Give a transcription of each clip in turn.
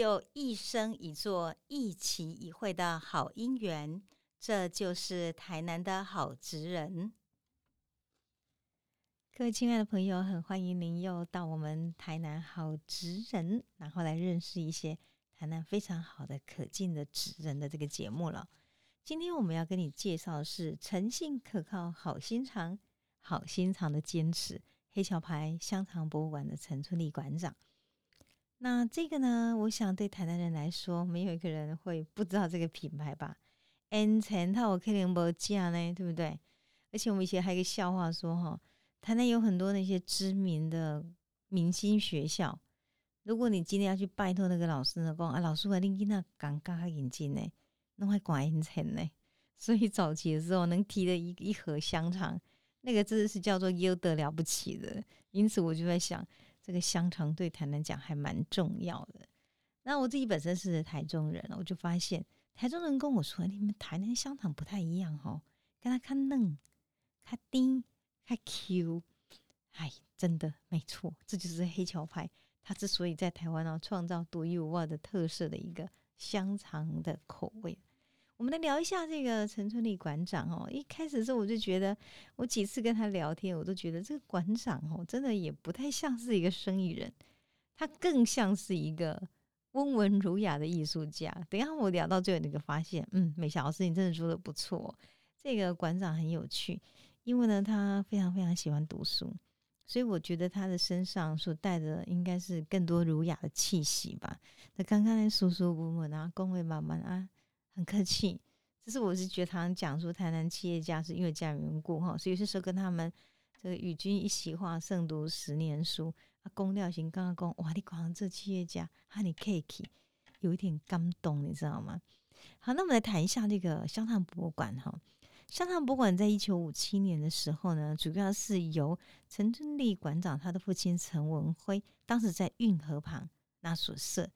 就一生一座、一期一会的好姻缘。这就是台南的好职人。各位亲爱的朋友，很欢迎您又到我们台南好职人，然后来认识一些台南非常好的可敬的职人的这个节目了。今天我们要跟你介绍的是诚信可靠、好心肠、好心肠的坚持。黑桥牌香肠博物馆的陈春丽馆长。那这个呢，我想对台南人来说，没有一个人会不知道这个品牌吧？N 层套我可能不价呢，对不对？而且我们以前还有一个笑话说，哈，台南有很多那些知名的明星学校，如果你今天要去拜托那个老师呢，讲啊，老师啊，你囡那刚刚引进呢，弄还管 N 层呢，所以早期的时候能提的一一盒香肠。那个真的是叫做优得了不起的，因此我就在想，这个香肠对台南讲还蛮重要的。那我自己本身是台中人，我就发现台中人跟我说，你们台南香肠不太一样哦，跟他看嫩、看丁、看 Q，哎，真的没错，这就是黑桥派。它之所以在台湾哦创造独一无二的特色的一个香肠的口味。我们来聊一下这个陈春丽馆长哦。一开始的时候，我就觉得，我几次跟他聊天，我都觉得这个馆长哦，真的也不太像是一个生意人，他更像是一个温文儒雅的艺术家。等一下我聊到最后，那个发现，嗯，美霞老师你真的说的不错，这个馆长很有趣，因为呢，他非常非常喜欢读书，所以我觉得他的身上所带的应该是更多儒雅的气息吧。那刚刚那舒舒服服啊，恭维满满啊。很客气，只是我是觉得他讲说台南企业家是因为这样缘故哈，所以是说跟他们这个与君一席话，胜读十年书啊。公调型刚刚讲哇，你讲这企业家哈，你 K K 有一点感动，你知道吗？好，那我们来谈一下这个香肠博物馆哈。香肠博物馆在一九五七年的时候呢，主要是由陈春丽馆长他的父亲陈文辉当时在运河旁那所设。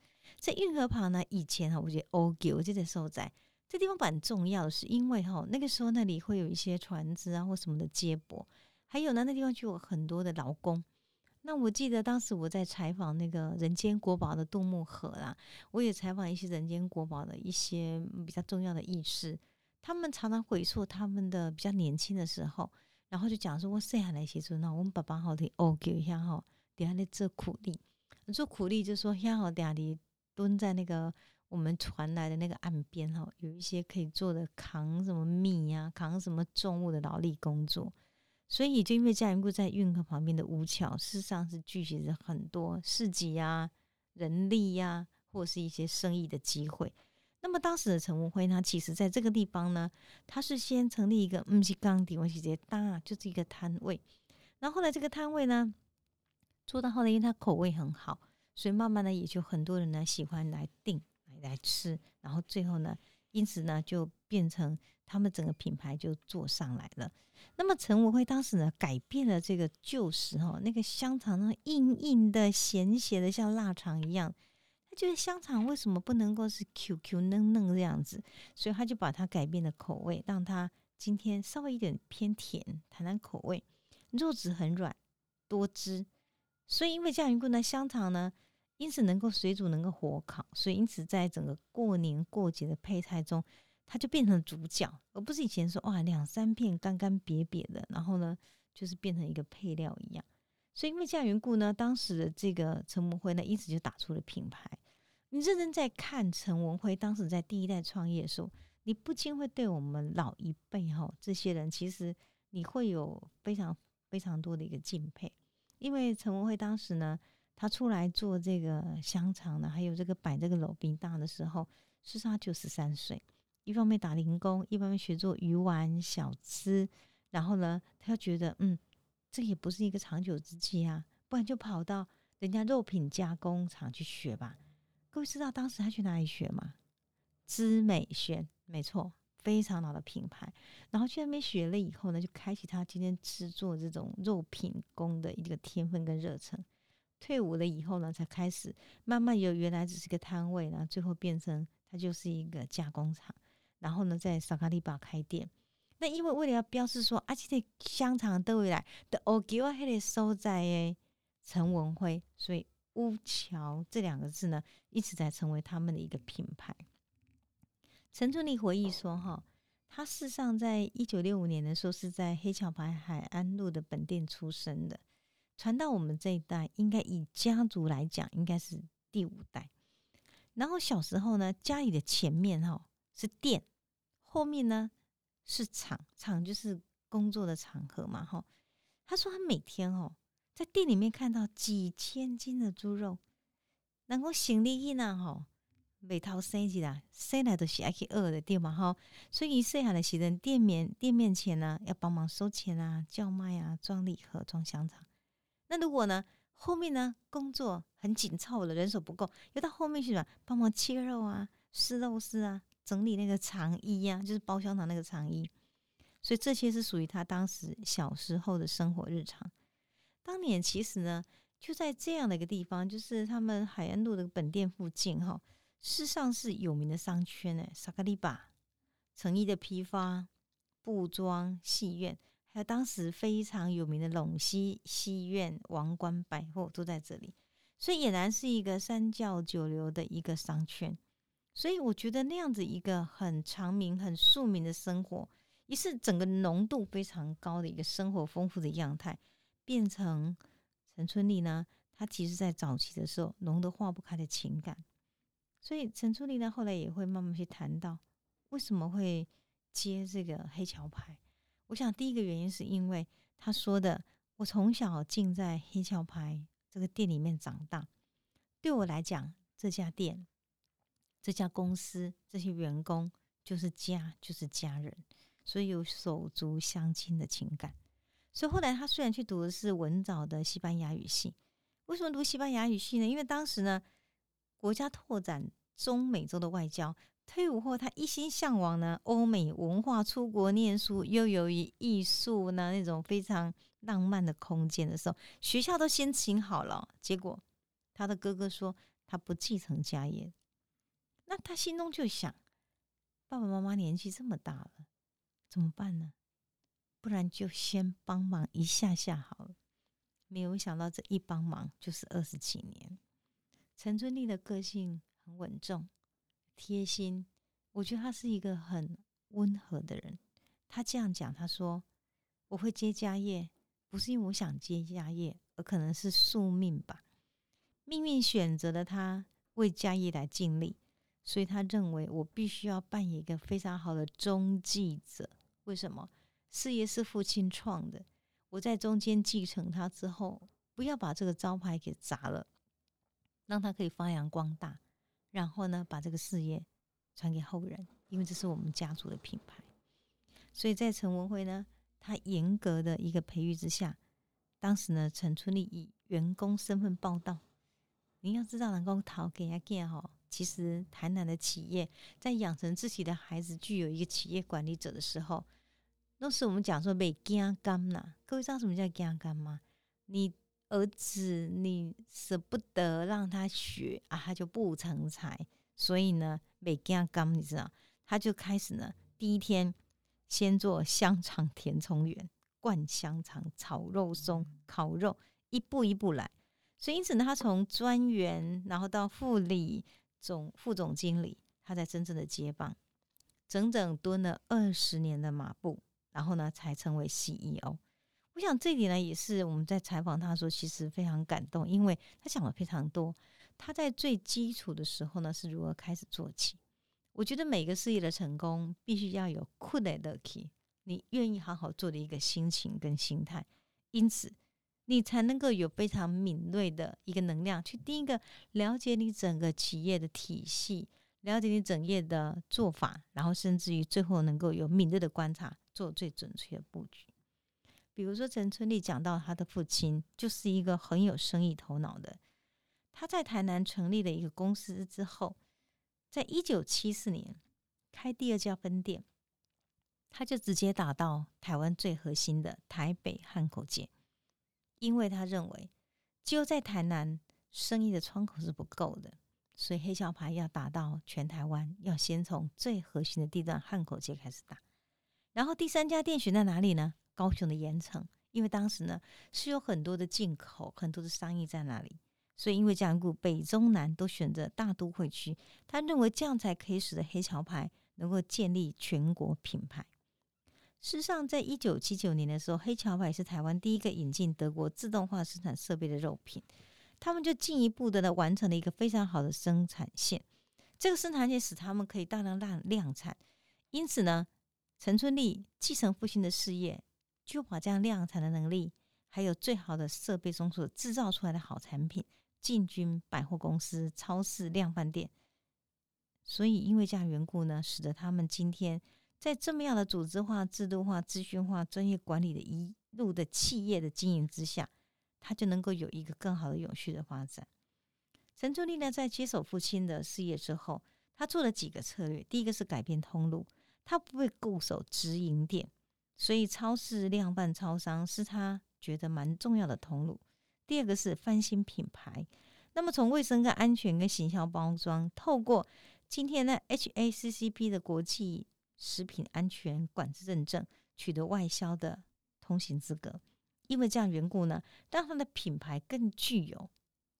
在运河旁呢，以前哈，我觉得 O G，我记得时候在这地方蛮重要，是因为哈，那个时候那里会有一些船只啊或什么的接驳，还有呢，那地方就有很多的劳工。那我记得当时我在采访那个人间国宝的杜牧河啦，我也采访一些人间国宝的一些比较重要的义士，他们常常回溯他们的比较年轻的时候，然后就讲说，我生下来时阵呢，我们爸爸好的 O G 一下哈，底下在做苦力，做苦力就说下好底下的。蹲在那个我们传来的那个岸边哈，有一些可以做的扛什么米呀，扛什么重物的劳力工作。所以就因为嘉云故在运河旁边的五桥，事实上是聚集着很多市集呀、人力呀，或是一些生意的机会。那么当时的陈文辉呢，其实在这个地方呢，他是先成立一个木是钢底，我直接搭就是一个摊位。然后后来这个摊位呢，做到后来，因为他口味很好。所以慢慢的也就很多人呢喜欢来订来来吃，然后最后呢，因此呢就变成他们整个品牌就做上来了。那么陈文辉当时呢改变了这个旧时哈，那个香肠呢硬硬的、咸咸的，像腊肠一样。他觉得香肠为什么不能够是 Q Q 嫩嫩这样子？所以他就把它改变了口味，让它今天稍微一点偏甜，谈谈口味，肉质很软多汁。所以因为这样缘故呢，香肠呢。因此能够水煮，能够火烤，所以因此在整个过年过节的配菜中，它就变成主角，而不是以前说哇两三片干干瘪瘪的，然后呢就是变成一个配料一样。所以因为这样缘故呢，当时的这个陈文辉呢，因此就打出了品牌。你认真在看陈文辉当时在第一代创业的时候，你不禁会对我们老一辈哈这些人，其实你会有非常非常多的一个敬佩，因为陈文辉当时呢。他出来做这个香肠的，还有这个摆这个楼冰大的时候，是他就十三岁，一方面打零工，一方面学做鱼丸小吃，然后呢，他觉得嗯，这也不是一个长久之计啊，不然就跑到人家肉品加工厂去学吧。各位知道当时他去哪里学吗？知美轩，没错，非常老的品牌。然后去那边学了以后呢，就开启他今天制作这种肉品工的一个天分跟热忱。退伍了以后呢，才开始慢慢由原来只是个摊位，然后最后变成它就是一个加工厂。然后呢，在萨卡利巴开店。那因为为了要标示说，啊，这香肠都会来的，我给我还得收在，陈文辉，所以乌桥这两个字呢，一直在成为他们的一个品牌。陈春丽回忆说：“哈，他事实上在一九六五年的时候是在黑桥牌海安路的本店出生的，传到我们这一代，应该以家族来讲，应该是第五代。然后小时候呢，家里的前面哈是店，后面呢是厂，厂就是工作的场合嘛，哈。他说他每天哦，在店里面看到几千斤的猪肉，能够行李一呢，哈。”每套生起来，生来都是爱去饿的对嘛哈，所以剩下的时人店面店面前呢，要帮忙收钱啊、叫卖啊、装礼盒、装香肠。那如果呢后面呢工作很紧凑了，人手不够，要到后面去么帮忙切肉啊、撕肉丝啊、整理那个肠衣呀，就是包香肠那个肠衣。所以这些是属于他当时小时候的生活日常。当年其实呢，就在这样的一个地方，就是他们海岸路的本店附近哈。世上是有名的商圈呢，萨克利巴、成衣的批发、布庄、戏院，还有当时非常有名的陇西戏院、王冠百货都在这里，所以俨然是一个三教九流的一个商圈。所以我觉得那样子一个很长明、很庶民的生活，也是整个浓度非常高的一个生活丰富的样态，变成陈春丽呢，她其实在早期的时候浓得化不开的情感。所以陈春丽呢，后来也会慢慢去谈到为什么会接这个黑桥牌。我想第一个原因是因为他说的，我从小进在黑桥牌这个店里面长大，对我来讲，这家店、这家公司、这些员工就是家，就是家人，所以有手足相亲的情感。所以后来他虽然去读的是文藻的西班牙语系，为什么读西班牙语系呢？因为当时呢。国家拓展中美洲的外交，退伍后他一心向往呢欧美文化，出国念书，又由于艺术呢那种非常浪漫的空间的时候，学校都先请好了，结果他的哥哥说他不继承家业，那他心中就想，爸爸妈妈年纪这么大了，怎么办呢？不然就先帮忙一下下好了。没有想到这一帮忙就是二十几年。陈春丽的个性很稳重、贴心，我觉得他是一个很温和的人。他这样讲，他说：“我会接家业，不是因为我想接家业，而可能是宿命吧。命运选择了他为家业来尽力，所以他认为我必须要扮演一个非常好的中继者。为什么？事业是父亲创的，我在中间继承他之后，不要把这个招牌给砸了。”让他可以发扬光大，然后呢，把这个事业传给后人，因为这是我们家族的品牌。所以在陈文辉呢，他严格的一个培育之下，当时呢，陈春丽以员工身份报道。您要知道，能够讨给人家哈，其实台南的企业在养成自己的孩子具有一个企业管理者的时候，那是我们讲说被惊干呐。各位知道什么叫惊干吗？你。儿子，你舍不得让他学啊，他就不成才。所以呢，每家刚你知道，他就开始呢，第一天先做香肠填充员，灌香肠、炒肉松、烤肉，一步一步来。所以因此呢，他从专员，然后到副理、总副总经理，他才真正的接棒，整整蹲了二十年的马步，然后呢，才成为 CEO。我想这里呢，也是我们在采访他的时候，其实非常感动，因为他想了非常多。他在最基础的时候呢，是如何开始做起？我觉得每个事业的成功，必须要有酷的 lucky，你愿意好好做的一个心情跟心态，因此你才能够有非常敏锐的一个能量，去第一个了解你整个企业的体系，了解你整业的做法，然后甚至于最后能够有敏锐的观察，做最准确的布局。比如说，陈春丽讲到他的父亲就是一个很有生意头脑的。他在台南成立了一个公司之后，在一九七四年开第二家分店，他就直接打到台湾最核心的台北汉口街，因为他认为只有在台南生意的窗口是不够的，所以黑小牌要打到全台湾，要先从最核心的地段汉口街开始打。然后第三家店选在哪里呢？高雄的盐城，因为当时呢是有很多的进口，很多的商业在那里，所以因为这样故，北中南都选择大都会区。他认为这样才可以使得黑桥牌能够建立全国品牌。事实上，在一九七九年的时候，黑桥牌是台湾第一个引进德国自动化生产设备的肉品，他们就进一步的呢完成了一个非常好的生产线。这个生产线使他们可以大量量量产，因此呢，陈春丽继承父亲的事业，就把这样量产的能力，还有最好的设备中所制造出来的好产品，进军百货公司、超市、量贩店。所以，因为这样缘故呢，使得他们今天在这么样的组织化、制度化、资讯化、专业管理的一路的企业的经营之下，他就能够有一个更好的永续的发展。陈春丽呢，在接手父亲的事业之后，他做了几个策略。第一个是改变通路，他不会固守直营店，所以超市、量贩、超商是他觉得蛮重要的通路。第二个是翻新品牌，那么从卫生跟安全跟形象包装，透过今天的 HACCP 的国际食品安全管制认证，取得外销的通行资格。因为这样缘故呢，让他的品牌更具有。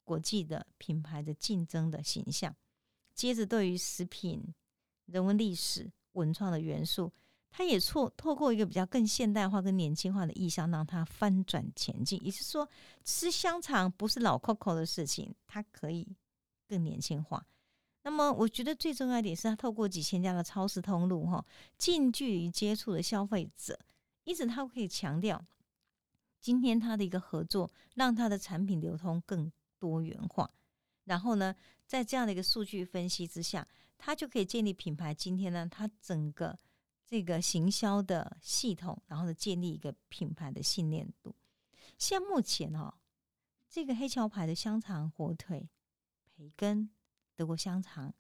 国际的品牌的竞争的形象，接着对于食品、人文历史、文创的元素，它也错透过一个比较更现代化、跟年轻化的意象，让它翻转前进。也就是说，吃香肠不是老 Coco 的事情，它可以更年轻化。那么，我觉得最重要一点是，它透过几千家的超市通路，哈，近距离接触的消费者，因此它可以强调，今天它的一个合作，让它的产品流通更。多元化，然后呢，在这样的一个数据分析之下，它就可以建立品牌。今天呢，它整个这个行销的系统，然后呢，建立一个品牌的信念度。像目前哈，这个黑桥牌的香肠、火腿、培根、德国香肠，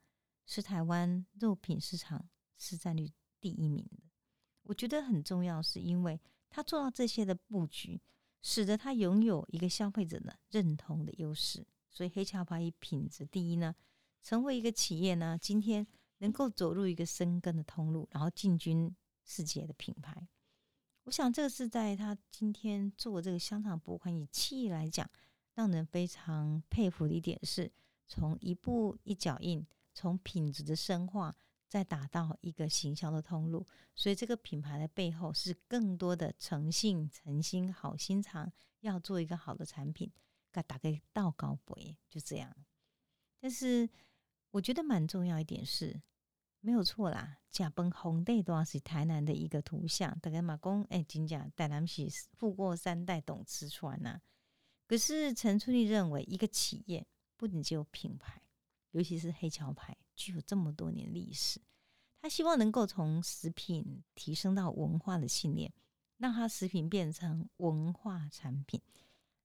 是台湾肉品市场市占率第一名的。我觉得很重要，是因为它做到这些的布局。使得它拥有一个消费者的认同的优势，所以黑桥牌以品质第一呢，成为一个企业呢，今天能够走入一个深耕的通路，然后进军世界的品牌。我想这个是在他今天做这个香肠博物馆以企业来讲，让人非常佩服的一点是，从一步一脚印，从品质的深化。再打到一个行销的通路，所以这个品牌的背后是更多的诚信、诚心、好心肠，要做一个好的产品，该打个道高杯，就这样。但是我觉得蛮重要一点是，没有错啦，假崩红地都是台南的一个图像，大概马公哎，金甲台南是富过三代懂吃穿呐。可是陈春丽认为，一个企业不仅只有品牌，尤其是黑桥牌。具有这么多年历史，他希望能够从食品提升到文化的信念，让他食品变成文化产品，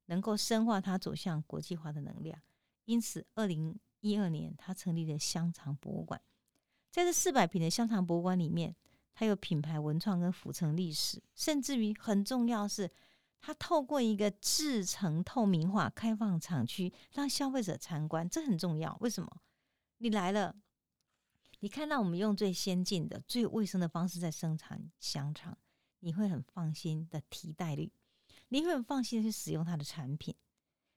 能够深化它走向国际化的能量。因此，二零一二年他成立了香肠博物馆。在这四百平的香肠博物馆里面，它有品牌文创跟府城历史，甚至于很重要是，它透过一个制成透明化、开放厂区，让消费者参观，这很重要。为什么？你来了，你看到我们用最先进的、最卫生的方式在生产香肠，你会很放心的替代率，你会很放心的去使用它的产品。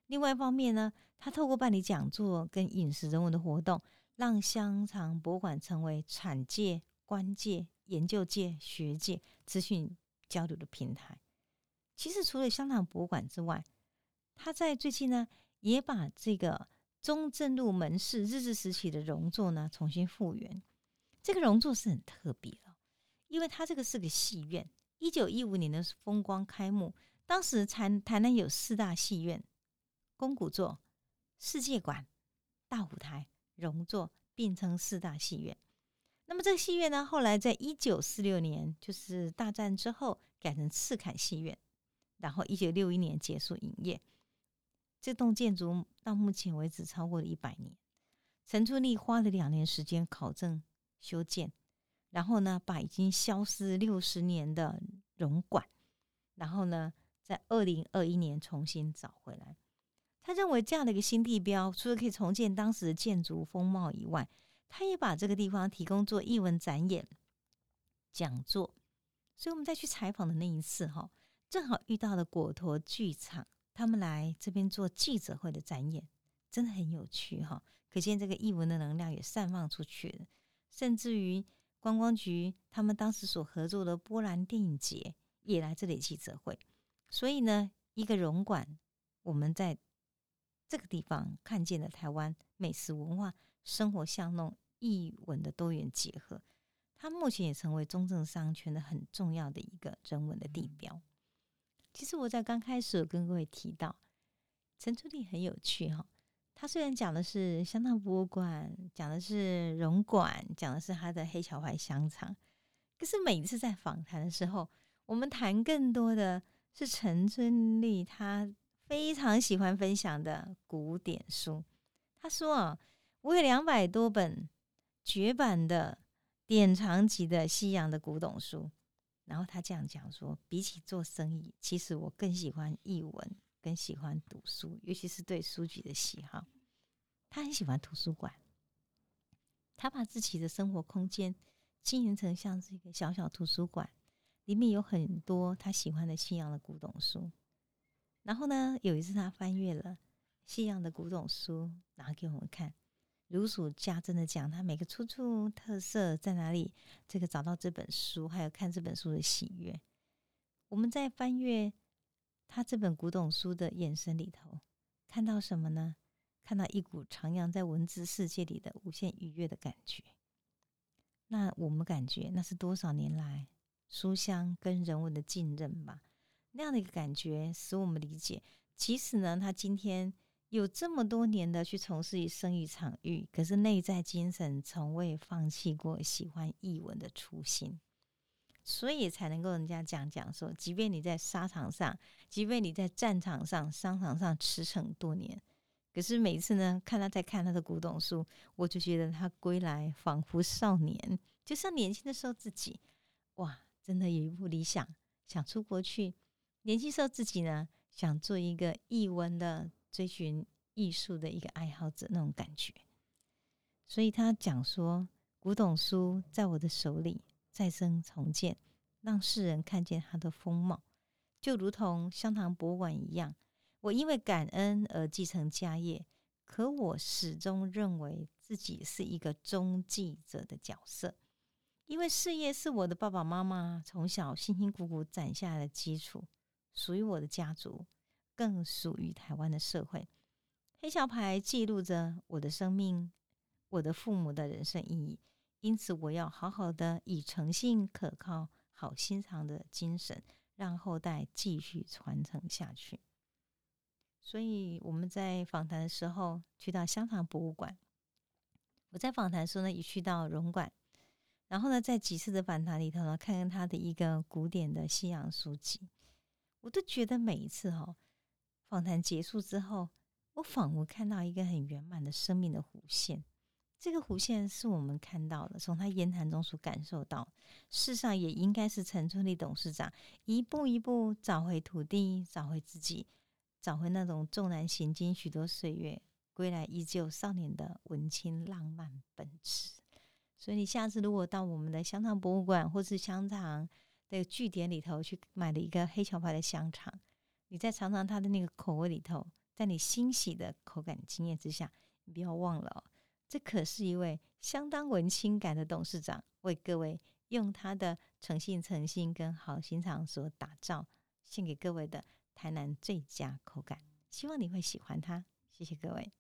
另外一方面呢，它透过办理讲座跟饮食人文的活动，让香肠博物馆成为产界、官界、研究界、学界资讯交流的平台。其实除了香肠博物馆之外，他在最近呢也把这个。中正路门市日治时期的荣座呢，重新复原。这个荣座是很特别的，因为它这个是个戏院。一九一五年的风光开幕，当时台台南有四大戏院：宫古座、世界馆、大舞台、荣座，并称四大戏院。那么这个戏院呢，后来在一九四六年，就是大战之后，改成赤坎戏院，然后一九六一年结束营业。这栋建筑到目前为止超过了一百年。陈春丽花了两年时间考证修建，然后呢，把已经消失六十年的荣馆，然后呢，在二零二一年重新找回来。他认为这样的一个新地标，除了可以重建当时的建筑风貌以外，他也把这个地方提供做艺文展演、讲座。所以我们再去采访的那一次，哈。正好遇到了果陀剧场，他们来这边做记者会的展演，真的很有趣哈。可见这个艺文的能量也散放出去了，甚至于观光局他们当时所合作的波兰电影节也来这里记者会。所以呢，一个融馆，我们在这个地方看见了台湾美食文化、生活巷弄、艺文的多元结合。它目前也成为中正商圈的很重要的一个人文的地标。其实我在刚开始有跟各位提到，陈春丽很有趣哈。他虽然讲的是香汤博物馆，讲的是荣馆，讲的是他的黑桥牌香肠，可是每一次在访谈的时候，我们谈更多的是陈春丽他非常喜欢分享的古典书。他说啊，我有两百多本绝版的典藏级的西洋的古董书。然后他这样讲说，比起做生意，其实我更喜欢译文。更喜欢读书，尤其是对书籍的喜好。他很喜欢图书馆，他把自己的生活空间经营成像是一个小小图书馆，里面有很多他喜欢的西洋的古董书。然后呢，有一次他翻阅了西洋的古董书，拿给我们看，如数家珍的讲他每个出处、特色在哪里，这个找到这本书，还有看这本书的喜悦。我们在翻阅。他这本古董书的眼神里头，看到什么呢？看到一股徜徉在文字世界里的无限愉悦的感觉。那我们感觉那是多少年来书香跟人文的浸润吧？那样的一个感觉，使我们理解，其实呢，他今天有这么多年的去从事于生意场域，可是内在精神从未放弃过喜欢译文的初心。所以才能够人家讲讲说，即便你在沙场上，即便你在战场上、商场上驰骋多年，可是每次呢，看他在看他的古董书，我就觉得他归来仿佛少年，就像年轻的时候自己。哇，真的有一部理想，想出国去。年轻时候自己呢，想做一个译文的追寻艺术的一个爱好者那种感觉。所以他讲说，古董书在我的手里。再生重建，让世人看见它的风貌，就如同香堂博物馆一样。我因为感恩而继承家业，可我始终认为自己是一个中继者的角色，因为事业是我的爸爸妈妈从小辛辛苦苦攒下的基础，属于我的家族，更属于台湾的社会。黑桥牌记录着我的生命，我的父母的人生意义。因此，我要好好的以诚信、可靠、好心肠的精神，让后代继续传承下去。所以我们在访谈的时候去到香港博物馆，我在访谈时候呢，也去到荣馆，然后呢，在几次的访谈里头呢，看看他的一个古典的西洋书籍，我都觉得每一次哈访谈结束之后，我仿佛看到一个很圆满的生命的弧线。这个弧线是我们看到的，从他言谈中所感受到，世上也应该是陈春丽董事长一步一步找回土地，找回自己，找回那种纵然行经许多岁月，归来依旧少年的文青浪漫本质。所以，你下次如果到我们的香肠博物馆或是香肠的据点里头去买了一个黑桥牌的香肠，你再尝尝它的那个口味里头，在你欣喜的口感经验之下，你不要忘了哦。这可是一位相当文青感的董事长，为各位用他的诚信、诚信跟好心肠所打造，献给各位的台南最佳口感，希望你会喜欢它。谢谢各位。